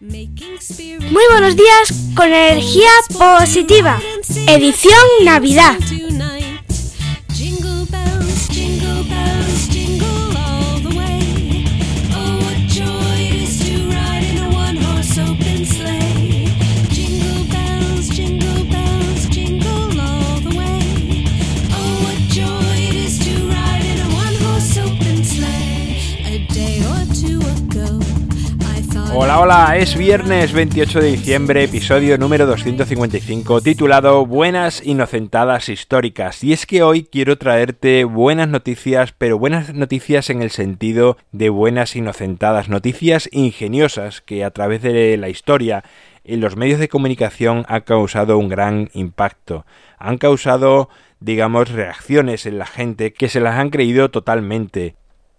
Muy buenos días con energía positiva. Edición Navidad. Hola, hola, es viernes 28 de diciembre, episodio número 255, titulado Buenas Inocentadas Históricas. Y es que hoy quiero traerte buenas noticias, pero buenas noticias en el sentido de buenas inocentadas, noticias ingeniosas que a través de la historia en los medios de comunicación han causado un gran impacto. Han causado digamos, reacciones en la gente que se las han creído totalmente.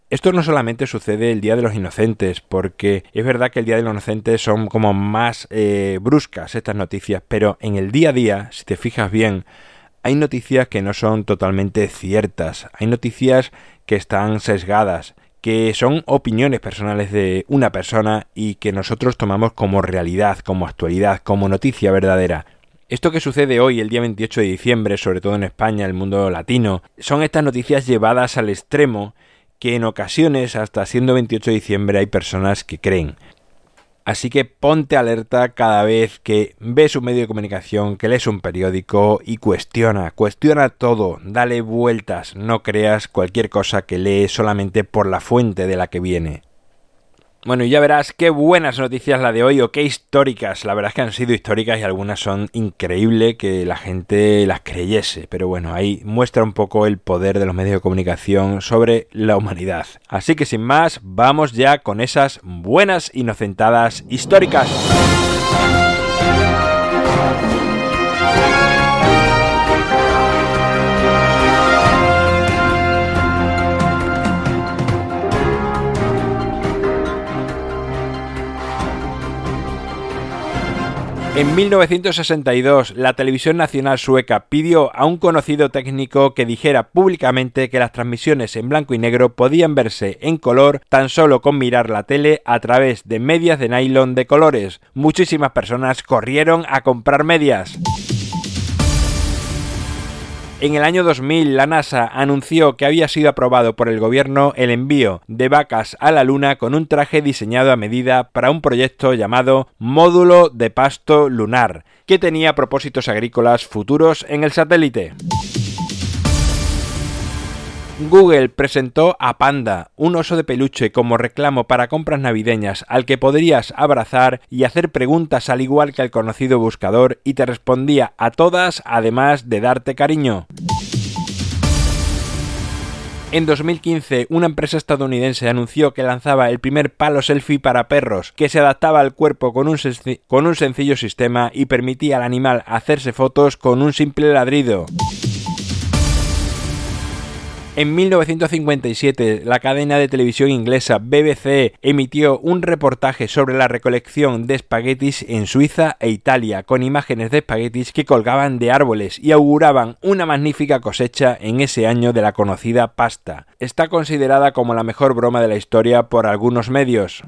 Esto no solamente sucede el Día de los Inocentes, porque es verdad que el Día de los Inocentes son como más eh, bruscas estas noticias, pero en el día a día, si te fijas bien, hay noticias que no son totalmente ciertas, hay noticias que están sesgadas, que son opiniones personales de una persona y que nosotros tomamos como realidad, como actualidad, como noticia verdadera. Esto que sucede hoy, el día 28 de diciembre, sobre todo en España, el mundo latino, son estas noticias llevadas al extremo que en ocasiones, hasta siendo 28 de diciembre, hay personas que creen. Así que ponte alerta cada vez que ves un medio de comunicación, que lees un periódico y cuestiona, cuestiona todo, dale vueltas, no creas cualquier cosa que lees solamente por la fuente de la que viene. Bueno, y ya verás qué buenas noticias la de hoy o qué históricas. La verdad es que han sido históricas y algunas son increíbles que la gente las creyese. Pero bueno, ahí muestra un poco el poder de los medios de comunicación sobre la humanidad. Así que sin más, vamos ya con esas buenas inocentadas históricas. En 1962, la televisión nacional sueca pidió a un conocido técnico que dijera públicamente que las transmisiones en blanco y negro podían verse en color tan solo con mirar la tele a través de medias de nylon de colores. Muchísimas personas corrieron a comprar medias. En el año 2000, la NASA anunció que había sido aprobado por el gobierno el envío de vacas a la Luna con un traje diseñado a medida para un proyecto llamado Módulo de Pasto Lunar, que tenía propósitos agrícolas futuros en el satélite. Google presentó a Panda, un oso de peluche como reclamo para compras navideñas al que podrías abrazar y hacer preguntas al igual que al conocido buscador y te respondía a todas además de darte cariño. En 2015, una empresa estadounidense anunció que lanzaba el primer palo selfie para perros, que se adaptaba al cuerpo con un, con un sencillo sistema y permitía al animal hacerse fotos con un simple ladrido. En 1957, la cadena de televisión inglesa BBC emitió un reportaje sobre la recolección de espaguetis en Suiza e Italia, con imágenes de espaguetis que colgaban de árboles y auguraban una magnífica cosecha en ese año de la conocida pasta. Está considerada como la mejor broma de la historia por algunos medios.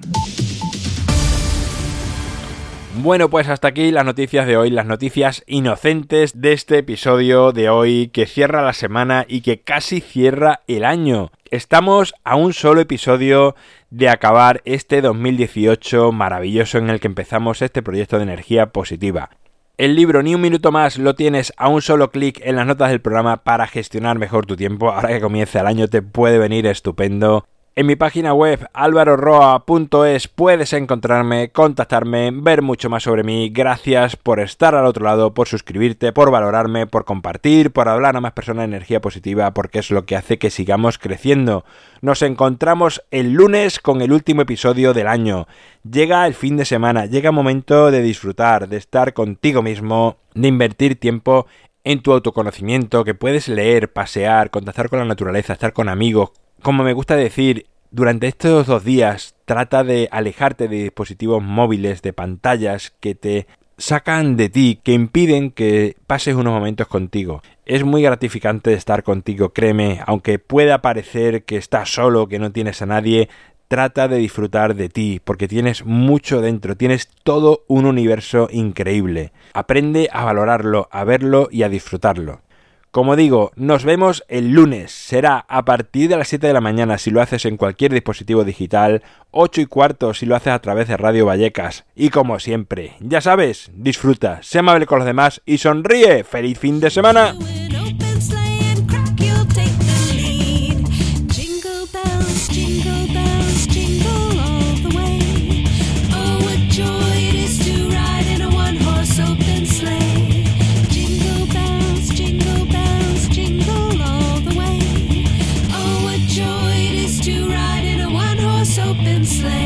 Bueno, pues hasta aquí las noticias de hoy, las noticias inocentes de este episodio de hoy que cierra la semana y que casi cierra el año. Estamos a un solo episodio de acabar este 2018 maravilloso en el que empezamos este proyecto de energía positiva. El libro Ni un minuto más lo tienes a un solo clic en las notas del programa para gestionar mejor tu tiempo. Ahora que comienza el año te puede venir estupendo. En mi página web alvaroroa.es puedes encontrarme, contactarme, ver mucho más sobre mí. Gracias por estar al otro lado, por suscribirte, por valorarme, por compartir, por hablar a más personas de energía positiva, porque es lo que hace que sigamos creciendo. Nos encontramos el lunes con el último episodio del año. Llega el fin de semana, llega el momento de disfrutar, de estar contigo mismo, de invertir tiempo en tu autoconocimiento, que puedes leer, pasear, contactar con la naturaleza, estar con amigos, como me gusta decir, durante estos dos días trata de alejarte de dispositivos móviles, de pantallas que te sacan de ti, que impiden que pases unos momentos contigo. Es muy gratificante estar contigo, créeme, aunque pueda parecer que estás solo, que no tienes a nadie, trata de disfrutar de ti, porque tienes mucho dentro, tienes todo un universo increíble. Aprende a valorarlo, a verlo y a disfrutarlo. Como digo, nos vemos el lunes. Será a partir de las 7 de la mañana si lo haces en cualquier dispositivo digital, 8 y cuarto si lo haces a través de Radio Vallecas. Y como siempre, ya sabes, disfruta, sé amable con los demás y sonríe. ¡Feliz fin de semana! Slave.